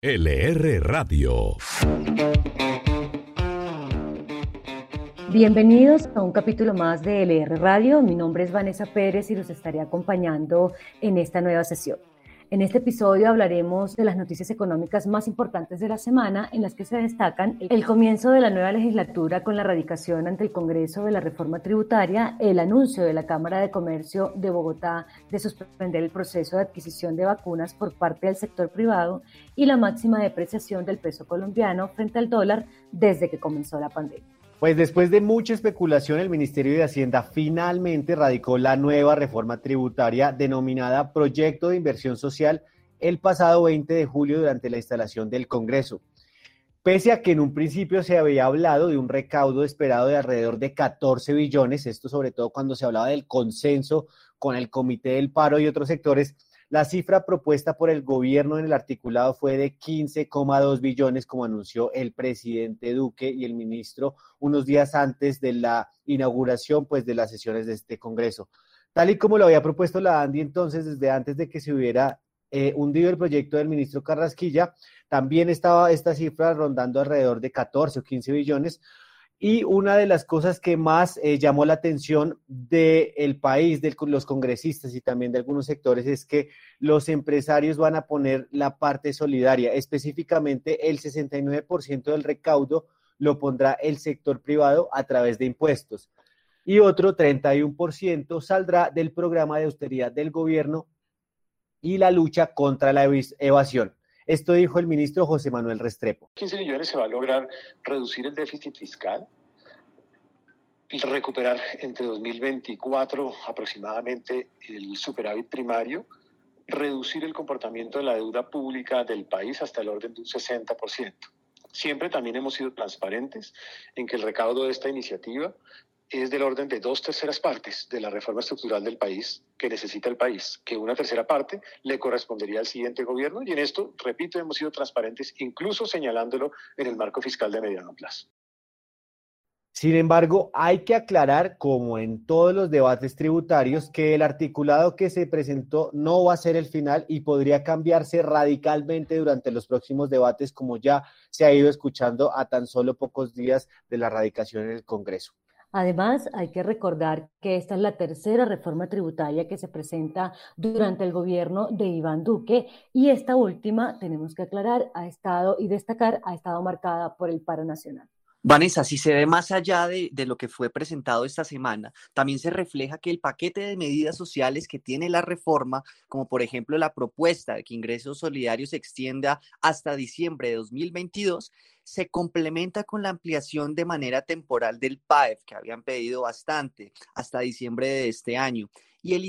LR Radio. Bienvenidos a un capítulo más de LR Radio. Mi nombre es Vanessa Pérez y los estaré acompañando en esta nueva sesión. En este episodio hablaremos de las noticias económicas más importantes de la semana, en las que se destacan el comienzo de la nueva legislatura con la radicación ante el Congreso de la reforma tributaria, el anuncio de la Cámara de Comercio de Bogotá de suspender el proceso de adquisición de vacunas por parte del sector privado y la máxima depreciación del peso colombiano frente al dólar desde que comenzó la pandemia. Pues después de mucha especulación, el Ministerio de Hacienda finalmente radicó la nueva reforma tributaria denominada Proyecto de Inversión Social el pasado 20 de julio durante la instalación del Congreso. Pese a que en un principio se había hablado de un recaudo esperado de alrededor de 14 billones, esto sobre todo cuando se hablaba del consenso con el Comité del Paro y otros sectores, la cifra propuesta por el gobierno en el articulado fue de 15,2 billones, como anunció el presidente Duque y el ministro unos días antes de la inauguración pues, de las sesiones de este Congreso. Tal y como lo había propuesto la ANDI entonces, desde antes de que se hubiera eh, hundido el proyecto del ministro Carrasquilla, también estaba esta cifra rondando alrededor de 14 o 15 billones, y una de las cosas que más eh, llamó la atención del país, de los congresistas y también de algunos sectores, es que los empresarios van a poner la parte solidaria. Específicamente, el 69% del recaudo lo pondrá el sector privado a través de impuestos. Y otro 31% saldrá del programa de austeridad del gobierno y la lucha contra la evasión. Esto dijo el ministro José Manuel Restrepo. 15 millones se va a lograr reducir el déficit fiscal y recuperar entre 2024 aproximadamente el superávit primario, reducir el comportamiento de la deuda pública del país hasta el orden de un 60%. Siempre también hemos sido transparentes en que el recaudo de esta iniciativa es del orden de dos terceras partes de la reforma estructural del país que necesita el país, que una tercera parte le correspondería al siguiente gobierno y en esto, repito, hemos sido transparentes, incluso señalándolo en el marco fiscal de mediano plazo. Sin embargo, hay que aclarar, como en todos los debates tributarios, que el articulado que se presentó no va a ser el final y podría cambiarse radicalmente durante los próximos debates, como ya se ha ido escuchando a tan solo pocos días de la radicación en el Congreso. Además, hay que recordar que esta es la tercera reforma tributaria que se presenta durante el gobierno de Iván Duque y esta última, tenemos que aclarar, ha estado y destacar, ha estado marcada por el paro nacional. Vanessa, si se ve más allá de, lo que fue presentado esta semana, también se refleja que el paquete de medidas sociales que tiene la reforma, como por ejemplo la propuesta de que ingresos solidarios se extienda hasta diciembre de 2022, se complementa con la ampliación de manera temporal del PAEF, que habían pedido bastante, hasta diciembre de este año, y el,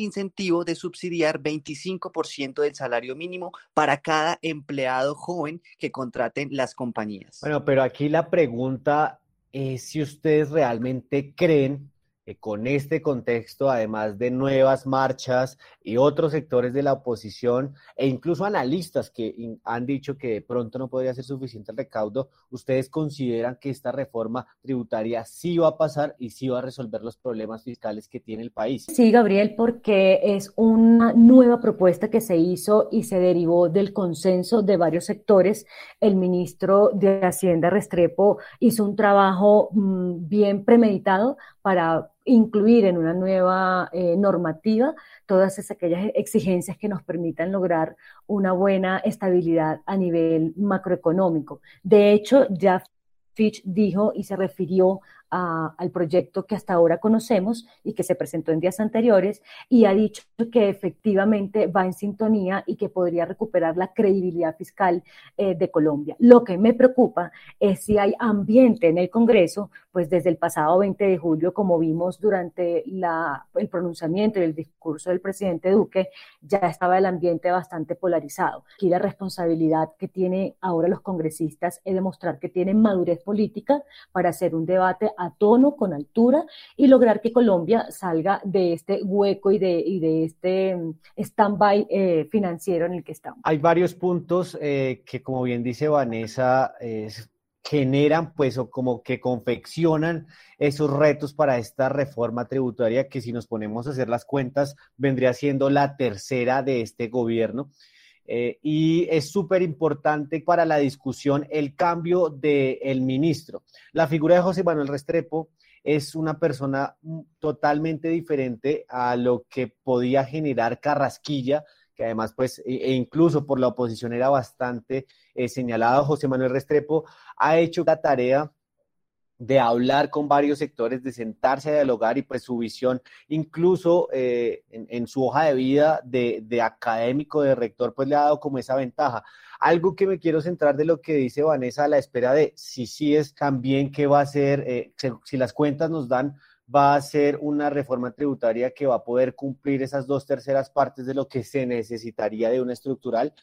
incentivo de subsidiar 25% del salario mínimo para cada empleado joven que contraten las compañías. Bueno, pero aquí la pregunta es si ustedes realmente creen con este contexto, además de nuevas marchas y otros sectores de la oposición e incluso analistas que han dicho que de pronto no podría ser suficiente el recaudo, ¿ustedes consideran que esta reforma tributaria sí va a pasar y sí va a resolver los problemas fiscales que tiene el país? Sí, Gabriel, porque es una nueva propuesta que se hizo y se derivó del consenso de varios sectores. El ministro de Hacienda Restrepo hizo un trabajo mm, bien premeditado para incluir en una nueva eh, normativa todas esas, aquellas exigencias que nos permitan lograr una buena estabilidad a nivel macroeconómico. De hecho, ya Fitch dijo y se refirió al proyecto que hasta ahora conocemos y que se presentó en días anteriores y ha dicho que efectivamente va en sintonía y que podría recuperar la credibilidad fiscal eh, de Colombia. Lo que me preocupa es si hay ambiente en el Congreso, pues desde el pasado 20 de julio, como vimos durante la, el pronunciamiento y el discurso del presidente Duque, ya estaba el ambiente bastante polarizado. Aquí la responsabilidad que tienen ahora los congresistas es demostrar que tienen madurez política para hacer un debate a tono, con altura y lograr que Colombia salga de este hueco y de, y de este mm, stand-by eh, financiero en el que estamos. Hay varios puntos eh, que, como bien dice Vanessa, generan pues o como que confeccionan esos retos para esta reforma tributaria que si nos ponemos a hacer las cuentas vendría siendo la tercera de este gobierno Eh, y es súper importante para la discusión el cambio del ministro. La figura de José Manuel Restrepo es una persona totalmente diferente a lo que podía generar Carrasquilla, que además, pues, e, e incluso por la oposición era bastante eh, señalado. José Manuel Restrepo ha hecho la tarea de hablar con varios sectores, de sentarse a dialogar y pues su visión, incluso eh, en, su hoja de vida de, académico, de rector, pues le ha dado como esa ventaja. Algo que me quiero centrar de lo que dice Vanessa a la espera de si sí es también que va a ser, eh, si las cuentas nos dan, va a ser una reforma tributaria que va a poder cumplir esas dos terceras partes de lo que se necesitaría de una estructural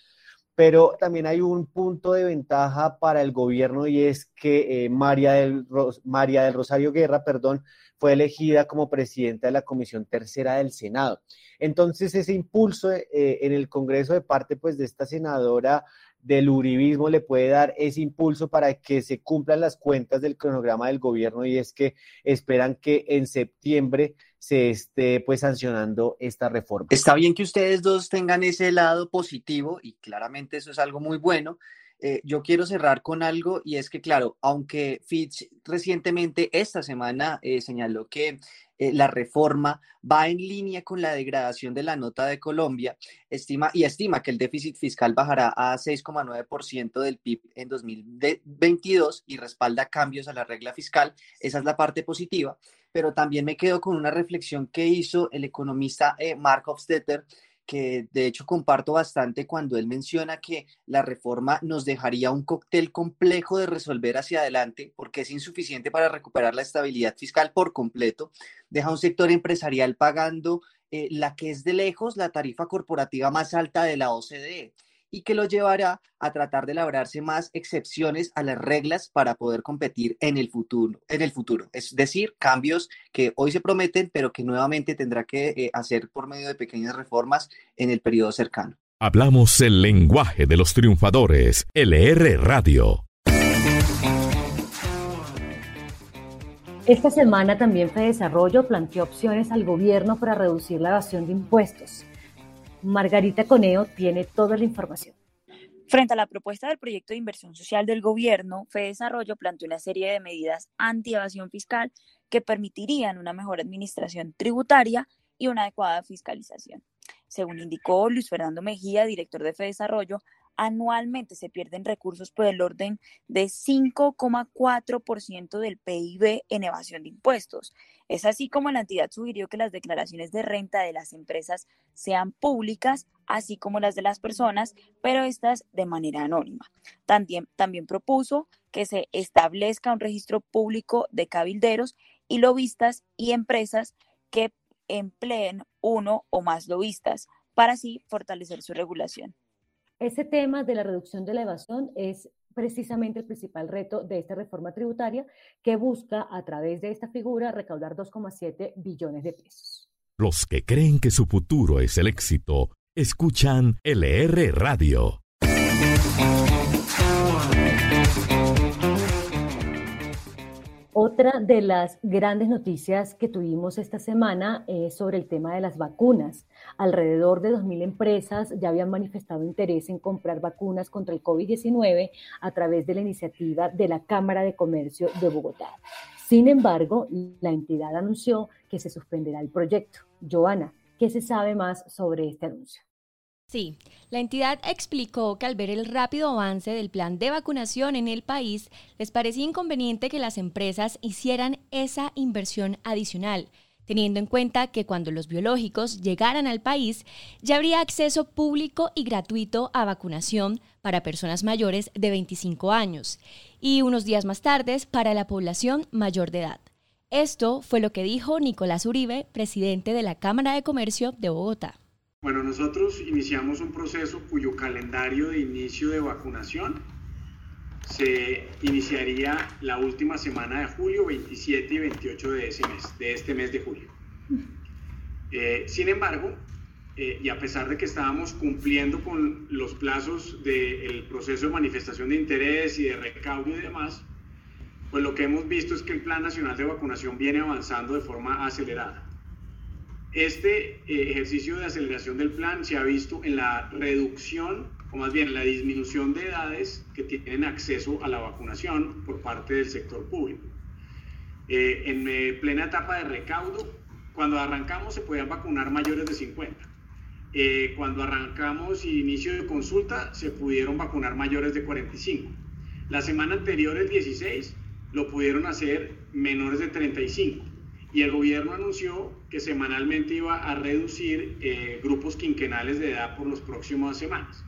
pero también hay un punto de ventaja para el gobierno y es que eh, María, del, María del Rosario Guerra, perdón, fue elegida como presidenta de la Comisión Tercera del Senado. Entonces, ese impulso eh, en el Congreso de parte pues, de esta senadora del uribismo le puede dar ese impulso para que se cumplan las cuentas del cronograma del gobierno y es que esperan que en septiembre se esté pues sancionando esta reforma. Está bien que ustedes dos tengan ese lado positivo y claramente eso es algo muy bueno. Eh, yo quiero cerrar con algo y es que, claro, aunque Fitch recientemente, esta semana, eh, señaló que eh, la reforma va en línea con la degradación de la nota de Colombia estima, y estima que el déficit fiscal bajará a 6,9% del PIB en 2022 y respalda cambios a la regla fiscal. Esa es la parte positiva, pero también me quedo con una reflexión que hizo el economista eh, Mark Hofstetter que de hecho comparto bastante cuando él menciona que la reforma nos dejaría un cóctel complejo de resolver hacia adelante porque es insuficiente para recuperar la estabilidad fiscal por completo, deja un sector empresarial pagando eh, la que es de lejos la tarifa corporativa más alta de la OCDE y que lo llevará a tratar de labrarse más excepciones a las reglas para poder competir en el futuro, en el futuro. Es decir, cambios que hoy se prometen, pero que nuevamente tendrá que eh, hacer por medio de pequeñas reformas en el periodo cercano. Hablamos el lenguaje de los triunfadores. LR Radio. Esta semana también Fede Desarrollo planteó opciones al gobierno para reducir la evasión de impuestos. Margarita Coneo tiene toda la información. Frente a la propuesta del proyecto de inversión social del gobierno, Fede Desarrollo planteó una serie de medidas anti-evasión fiscal que permitirían una mejor administración tributaria y una adecuada fiscalización. Según indicó Luis Fernando Mejía, director de Fede Desarrollo, anualmente se pierden recursos por el orden de 5,4% del PIB en evasión de impuestos. Es así como la entidad sugirió que las declaraciones de renta de las empresas sean públicas, así como las de las personas, pero estas de manera anónima. También, también propuso que se establezca un registro público de cabilderos y lobistas y empresas que empleen uno o más lobistas para así fortalecer su regulación. Ese tema de la reducción de la evasión es precisamente el principal reto de esta reforma tributaria que busca a través de esta figura recaudar 2,7 billones de pesos. Los que creen que su futuro es el éxito, escuchan LR Radio. Otra de las grandes noticias que tuvimos esta semana es sobre el tema de las vacunas. Alrededor de 2.000 empresas ya habían manifestado interés en comprar vacunas contra el COVID-19 a través de la iniciativa de la Cámara de Comercio de Bogotá. Sin embargo, la entidad anunció que se suspenderá el proyecto. Joana, ¿qué se sabe más sobre este anuncio? Sí, la entidad explicó que al ver el rápido avance del plan de vacunación en el país, les parecía inconveniente que las empresas hicieran esa inversión adicional, teniendo en cuenta que cuando los biológicos llegaran al país, ya habría acceso público y gratuito a vacunación para personas mayores de 25 años y unos días más tarde para la población mayor de edad. Esto fue lo que dijo Nicolás Uribe, presidente de la Cámara de Comercio de Bogotá. Bueno, nosotros iniciamos un proceso cuyo calendario de inicio de vacunación se iniciaría la última semana de julio, 27 y 28 de, ese mes, de este mes de julio. Eh, sin embargo, eh, y a pesar de que estábamos cumpliendo con los plazos del proceso de manifestación de interés y de recaudo y demás, pues lo que hemos visto es que el Plan Nacional de Vacunación viene avanzando de forma acelerada. Este eh, ejercicio de aceleración del plan se ha visto en la reducción, o más bien la disminución de edades que tienen acceso a la vacunación por parte del sector público. Eh, en eh, plena etapa de recaudo, cuando arrancamos se podían vacunar mayores de 50. cuando arrancamos inicio de consulta se pudieron vacunar mayores de 45. La semana anterior, el 16, lo pudieron hacer menores de 35 y el gobierno anunció que semanalmente iba a reducir eh, grupos quinquenales de edad por las próximas semanas.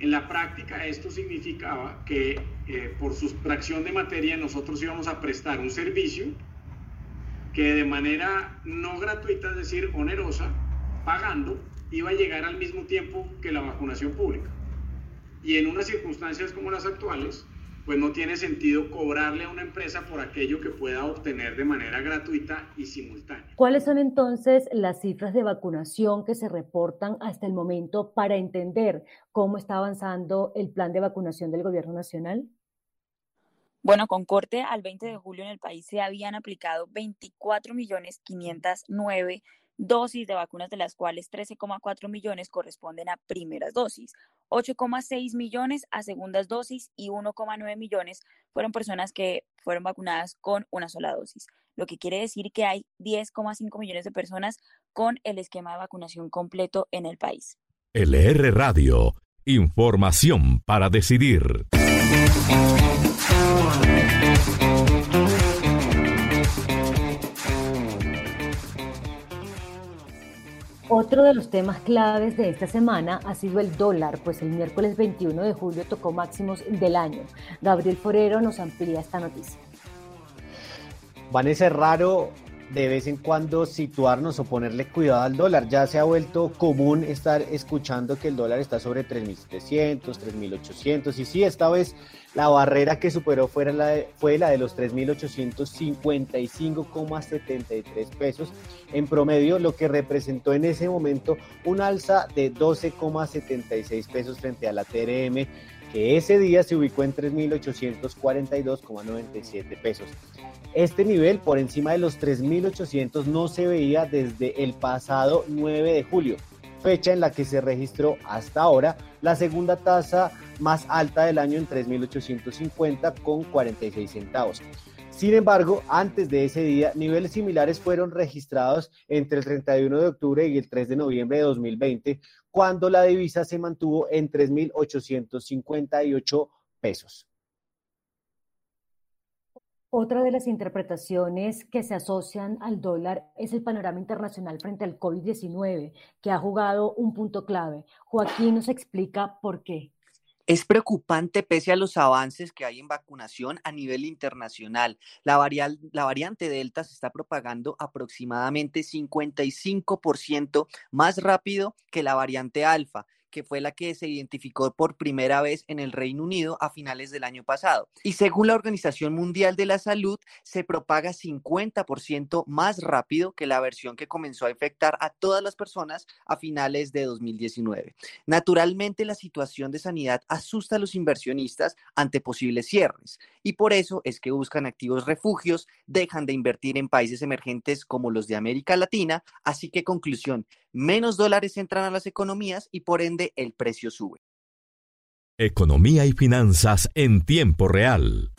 En la práctica esto significaba que eh, por sustracción de materia nosotros íbamos a prestar un servicio que de manera no gratuita, es decir, onerosa, pagando, iba a llegar al mismo tiempo que la vacunación pública. Y en unas circunstancias como las actuales, pues no tiene sentido cobrarle a una empresa por aquello que pueda obtener de manera gratuita y simultánea. ¿Cuáles son entonces las cifras de vacunación que se reportan hasta el momento para entender cómo está avanzando el plan de vacunación del gobierno nacional? Bueno, con corte al 20 de julio en el país se habían aplicado 24.509 dosis de vacunas, de las cuales 13,4 millones corresponden a primeras dosis, 8,6 millones a segundas dosis y 1,9 millones fueron personas que fueron vacunadas con una sola dosis, lo que quiere decir que hay 10,5 millones de personas con el esquema de vacunación completo en el país. LR Radio, información para decidir. Otro de los temas claves de esta semana ha sido el dólar, pues el miércoles 21 de julio tocó máximos del año. Gabriel Forero nos amplía esta noticia. Vanessa, es raro de vez en cuando situarnos o ponerle cuidado al dólar. Ya se ha vuelto común estar escuchando que el dólar está sobre 3.700, 3.800 y sí, esta vez la barrera que superó fue la de, fue la de los 3.855,73 pesos en promedio, lo que representó en ese momento un alza de 12,76 pesos frente a la TRM, que ese día se ubicó en 3.842,97 pesos. Este nivel por encima de los 3.800 no se veía desde el pasado 9 de julio fecha en la que se registró hasta ahora la segunda tasa más alta del año en 3.850 con 46 centavos. Sin embargo, antes de ese día, niveles similares fueron registrados entre el 31 de octubre y el 3 de noviembre de 2020, cuando la divisa se mantuvo en 3.858 pesos. Otra de las interpretaciones que se asocian al dólar es el panorama internacional frente al COVID-19, que ha jugado un punto clave. Joaquín nos explica por qué. Es preocupante pese a los avances que hay en vacunación a nivel internacional. La, la, variante Delta se está propagando aproximadamente 55% más rápido que la variante Alfa que fue la que se identificó por primera vez en el Reino Unido a finales del año pasado. Y según la Organización Mundial de la Salud, se propaga 50% más rápido que la versión que comenzó a infectar a todas las personas a finales de 2019. Naturalmente, la situación de sanidad asusta a los inversionistas ante posibles cierres y por eso es que buscan activos refugios, dejan de invertir en países emergentes como los de América Latina, así que conclusión, menos dólares entran a las economías y por ende el precio sube. Economía y finanzas en tiempo real.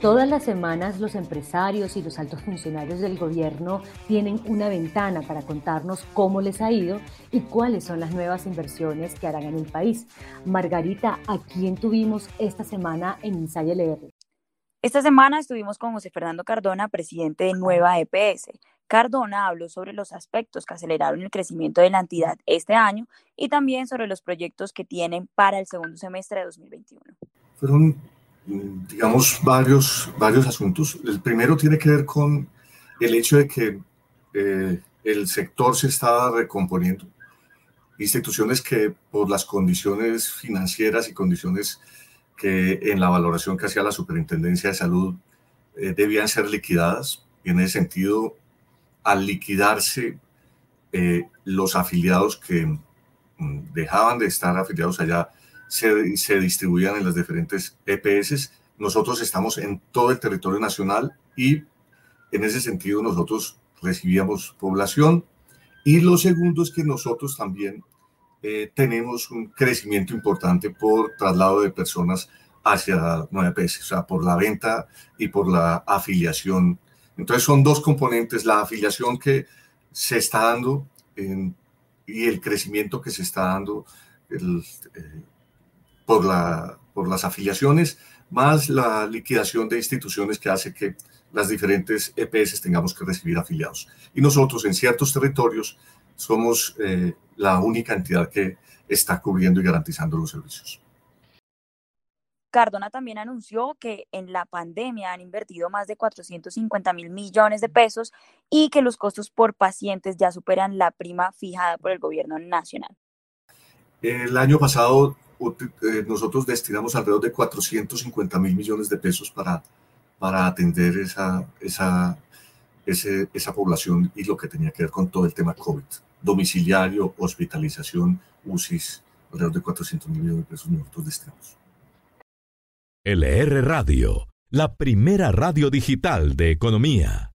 Todas las semanas los empresarios y los altos funcionarios del gobierno tienen una ventana para contarnos cómo les ha ido y cuáles son las nuevas inversiones que harán en el país. Margarita, ¿a quién tuvimos esta semana en Inside LR? Esta semana estuvimos con José Fernando Cardona, presidente de Nueva EPS. Cardona habló sobre los aspectos que aceleraron el crecimiento de la entidad este año y también sobre los proyectos que tienen para el segundo semestre de 2021. Fueron, digamos, varios, varios asuntos. El primero tiene que ver con el hecho de que eh, el sector se estaba recomponiendo. Instituciones que por las condiciones financieras y condiciones que en la valoración que hacía la Superintendencia de Salud eh, debían ser liquidadas. Y en ese sentido, al liquidarse eh, los afiliados que mm, dejaban de estar afiliados allá, se, se distribuían en las diferentes EPS. Nosotros estamos en todo el territorio nacional y en ese sentido nosotros recibíamos población y lo segundo es que nosotros también eh, tenemos un crecimiento importante por traslado de personas hacia 9PS, o sea, por la venta y por la afiliación. Entonces son dos componentes, la afiliación que se está dando y el crecimiento que se está dando el, eh, por, la, por las afiliaciones, más la liquidación de instituciones que hace que las diferentes EPS tengamos que recibir afiliados. Y nosotros en ciertos territorios somos eh, la única entidad que está cubriendo y garantizando los servicios. Cardona también anunció que en la pandemia han invertido más de 450 mil millones de pesos y que los costos por pacientes ya superan la prima fijada por el gobierno nacional. El año pasado eh, nosotros destinamos alrededor de 450 mil millones de pesos para, para atender esa, esa, esa población y lo que tenía que ver con todo el tema COVID. Domiciliario, hospitalización, UCIs, alrededor de 400 mil millones de pesos nosotros destinamos. LR Radio, la primera radio digital de economía.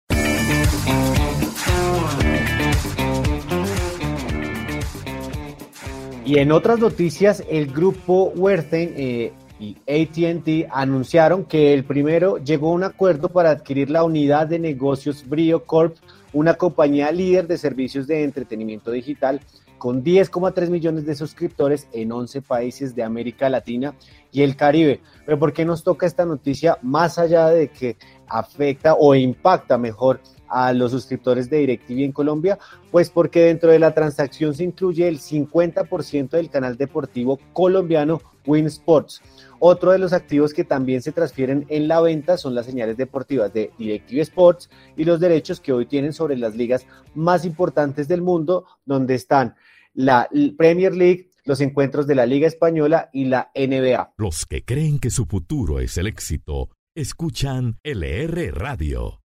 Y en otras noticias, el grupo Werthen eh, y ATT anunciaron que el primero llegó a un acuerdo para adquirir la unidad de negocios Brio Corp, una compañía líder de servicios de entretenimiento digital con 10,3 millones de suscriptores en 11 países de América Latina y el Caribe. Pero ¿por qué nos toca esta noticia más allá de que afecta o impacta mejor a los suscriptores de DirecTV en Colombia? Pues porque dentro de la transacción se incluye el 50% del canal deportivo colombiano Win Sports. Otro de los activos que también se transfieren en la venta son las señales deportivas de DirecTV Sports y los derechos que hoy tienen sobre las ligas más importantes del mundo, donde están la Premier League, los encuentros de la Liga Española y la NBA. Los que creen que su futuro es el éxito, escuchan LR Radio.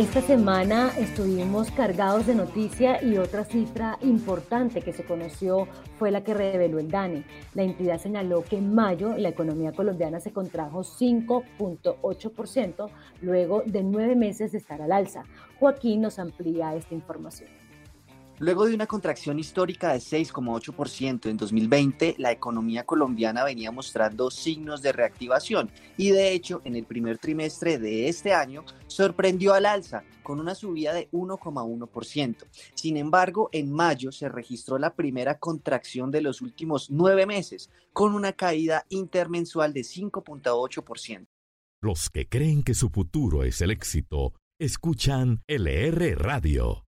Esta semana estuvimos cargados de noticia y otra cifra importante que se conoció fue la que reveló el DANE. La entidad señaló que en mayo la economía colombiana se contrajo 5.8% luego de nueve meses de estar al alza. Joaquín nos amplía esta información. Luego de una contracción histórica de 6,8% en 2020, la economía colombiana venía mostrando signos de reactivación y de hecho en el primer trimestre de este año sorprendió al alza con una subida de 1,1%. Sin embargo, en mayo se registró la primera contracción de los últimos nueve meses con una caída intermensual de 5,8%. Los que creen que su futuro es el éxito, escuchan LR Radio.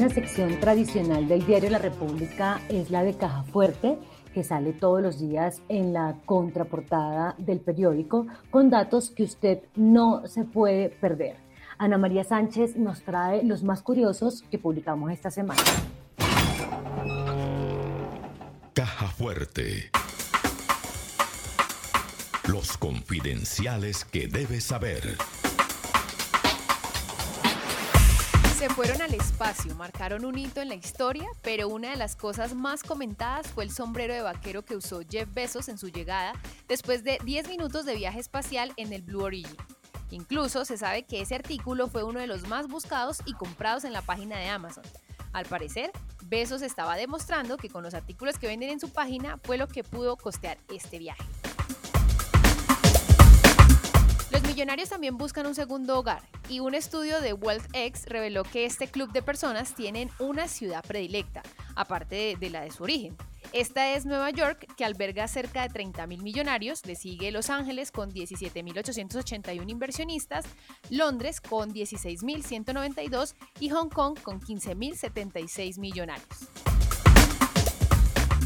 Una sección tradicional del diario La República es la de Caja Fuerte, que sale todos los días en la contraportada del periódico con datos que usted no se puede perder. Ana María Sánchez nos trae los más curiosos que publicamos esta semana. Caja Fuerte. Los confidenciales que debes saber. Se fueron al espacio, marcaron un hito en la historia, pero una de las cosas más comentadas fue el sombrero de vaquero que usó Jeff Bezos en su llegada después de 10 minutos de viaje espacial en el Blue Origin. Incluso se sabe que ese artículo fue uno de los más buscados y comprados en la página de Amazon. Al parecer, Bezos estaba demostrando que con los artículos que venden en su página fue lo que pudo costear este viaje. Millonarios también buscan un segundo hogar y un estudio de WealthX reveló que este club de personas tienen una ciudad predilecta, aparte de, la de su origen. Esta es Nueva York, que alberga cerca de 30.000 millonarios, le sigue Los Ángeles con 17.881 inversionistas, Londres con 16.192 y Hong Kong con 15.076 millonarios.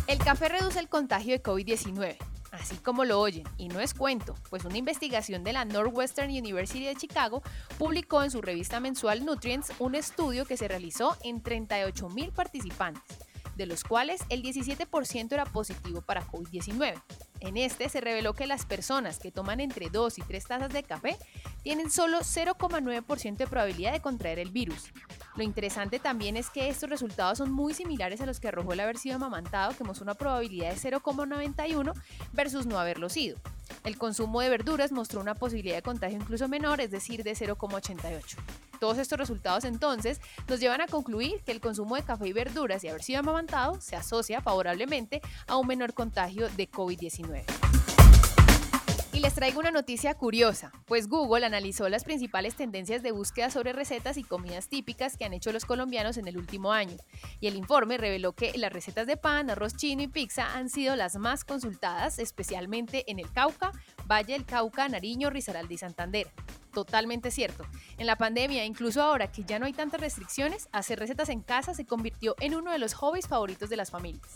El café reduce el contagio de COVID-19 así como lo oyen, y no es cuento, pues una investigación de la Northwestern University de Chicago publicó en su revista mensual Nutrients un estudio que se realizó en 38 mil participantes, de los cuales el 17% era positivo para COVID-19. En este se reveló que las personas que toman entre 2 y 3 tazas de café tienen solo 0,9% de probabilidad de contraer el virus. Lo interesante también es que estos resultados son muy similares a los que arrojó el haber sido amamantado, que mostró una probabilidad de 0,91 versus no haberlo sido. El consumo de verduras mostró una posibilidad de contagio incluso menor, es decir, de 0,88. Todos estos resultados entonces nos llevan a concluir que el consumo de café y verduras y haber sido amamantado se asocia favorablemente a un menor contagio de COVID-19. Y les traigo una noticia curiosa, pues Google analizó las principales tendencias de búsqueda sobre recetas y comidas típicas que han hecho los colombianos en el último año. Y el informe reveló que las recetas de pan, arroz chino y pizza han sido las más consultadas, especialmente en el Cauca, Valle del Cauca, Nariño, Risaralda y Santander. Totalmente cierto. En la pandemia, incluso ahora que ya no hay tantas restricciones, hacer recetas en casa se convirtió en uno de los hobbies favoritos de las familias.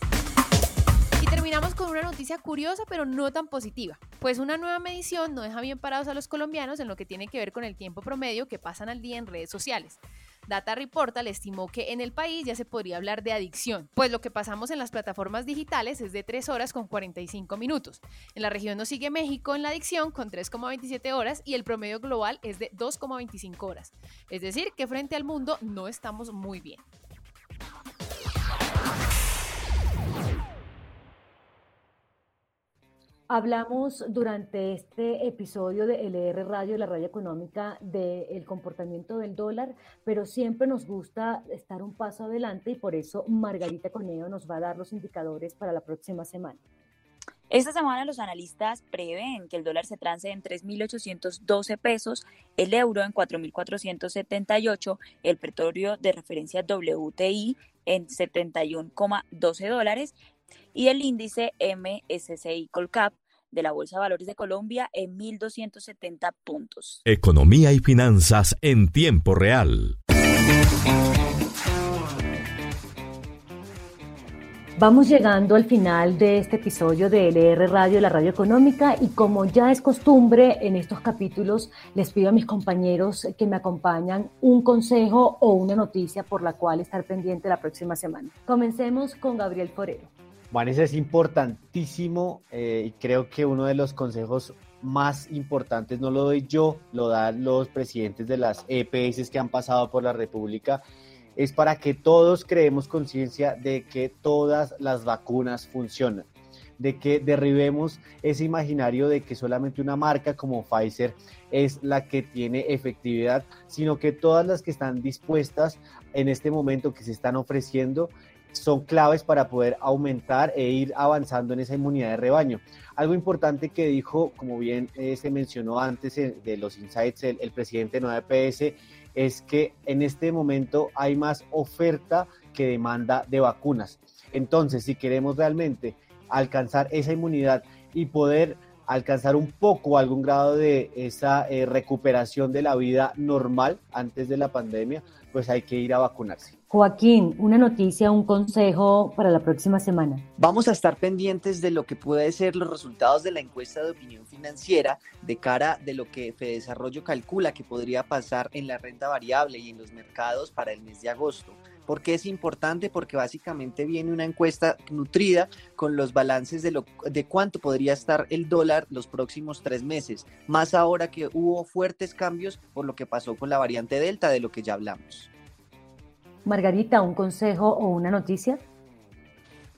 Terminamos con una noticia curiosa pero no tan positiva, pues una nueva medición no deja bien parados a los colombianos en lo que tiene que ver con el tiempo promedio que pasan al día en redes sociales. Data Reportal estimó que en el país ya se podría hablar de adicción, pues lo que pasamos en las plataformas digitales es de 3 horas con 45 minutos. En la región nos sigue México en la adicción con 3,27 horas y el promedio global es de 2,25 horas. Es decir, que frente al mundo no estamos muy bien. Hablamos durante este episodio de LR Radio, la radio económica, del comportamiento del dólar, pero siempre nos gusta estar un paso adelante y por eso Margarita Coneo nos va a dar los indicadores para la próxima semana. Esta semana los analistas prevén que el dólar se trance en 3.812 pesos, el euro en 4.478, el petróleo de referencia WTI en 71,12 dólares y el índice MSCI Colcap de la Bolsa de Valores de Colombia en 1.270 puntos. Economía y finanzas en tiempo real. Vamos llegando al final de este episodio de LR Radio, la radio económica, y como ya es costumbre en estos capítulos, les pido a mis compañeros que me acompañan un consejo o una noticia por la cual estar pendiente la próxima semana. Comencemos con Gabriel Forero. Vanessa, es importantísimo eh, y creo que uno de los consejos más importantes no lo doy yo, lo dan los presidentes de las EPS que han pasado por la República, es para que todos creemos conciencia de que todas las vacunas funcionan, de que derribemos ese imaginario de que solamente una marca como Pfizer es la que tiene efectividad, sino que todas las que están dispuestas en este momento que se están ofreciendo son claves para poder aumentar e ir avanzando en esa inmunidad de rebaño. Algo importante que dijo, como bien eh, se mencionó antes de los insights, el, presidente de 9PS, es que en este momento hay más oferta que demanda de vacunas. Entonces, si queremos realmente alcanzar esa inmunidad y poder alcanzar un poco algún grado de esa eh, recuperación de la vida normal antes de la pandemia, pues hay que ir a vacunarse. Joaquín, una noticia, un consejo para la próxima semana. Vamos a estar pendientes de lo que puede ser los resultados de la encuesta de opinión financiera de cara de lo que Desarrollo calcula que podría pasar en la renta variable y en los mercados para el mes de agosto. ¿Por qué es importante? Porque básicamente viene una encuesta nutrida con los balances de, lo, de cuánto podría estar el dólar los próximos tres meses, más ahora que hubo fuertes cambios por lo que pasó con la variante Delta, de lo que ya hablamos. Margarita, ¿un consejo o una noticia?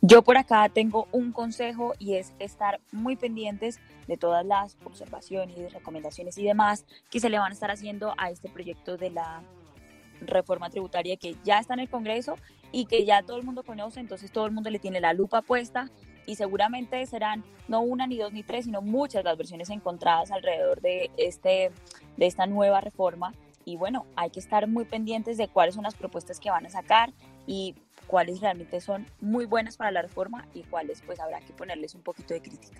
Yo por acá tengo un consejo y es estar muy pendientes de todas las observaciones, recomendaciones y demás que se le van a estar haciendo a este proyecto de la reforma tributaria que ya está en el Congreso y que ya todo el mundo conoce, entonces todo el mundo le tiene la lupa puesta y seguramente serán no una ni dos ni tres, sino muchas las versiones encontradas alrededor de, este, de esta nueva reforma. Y bueno, hay que estar muy pendientes de cuáles son las propuestas que van a sacar y cuáles realmente son muy buenas para la reforma y cuáles pues habrá que ponerles un poquito de crítica.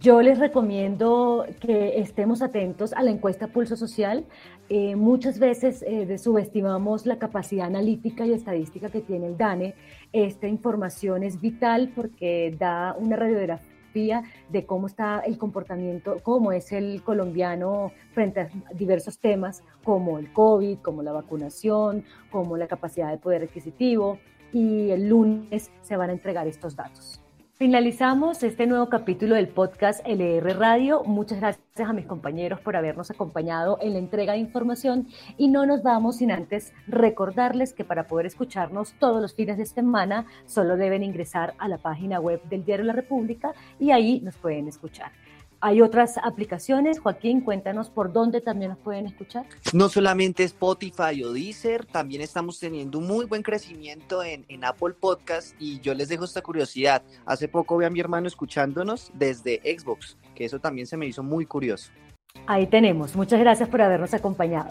Yo les recomiendo que estemos atentos a la encuesta Pulso Social. Eh, muchas veces eh, subestimamos la capacidad analítica y estadística que tiene el DANE. Esta información es vital porque da una de cómo está el comportamiento, cómo es el colombiano frente a diversos temas como el COVID, como la vacunación, como la capacidad de poder adquisitivo. Y el lunes se van a entregar estos datos. Finalizamos este nuevo capítulo del podcast LR Radio. Muchas gracias a mis compañeros por habernos acompañado en la entrega de información y no nos vamos sin antes recordarles que para poder escucharnos todos los fines de semana solo deben ingresar a la página web del Diario La República y ahí nos pueden escuchar. Hay otras aplicaciones. Joaquín, cuéntanos por dónde también nos pueden escuchar. No solamente Spotify o Deezer, también estamos teniendo un muy buen crecimiento en, en Apple Podcast y yo les dejo esta curiosidad. Hace poco vi a mi hermano escuchándonos desde Xbox, que eso también se me hizo muy curioso. Ahí tenemos. Muchas gracias por habernos acompañado.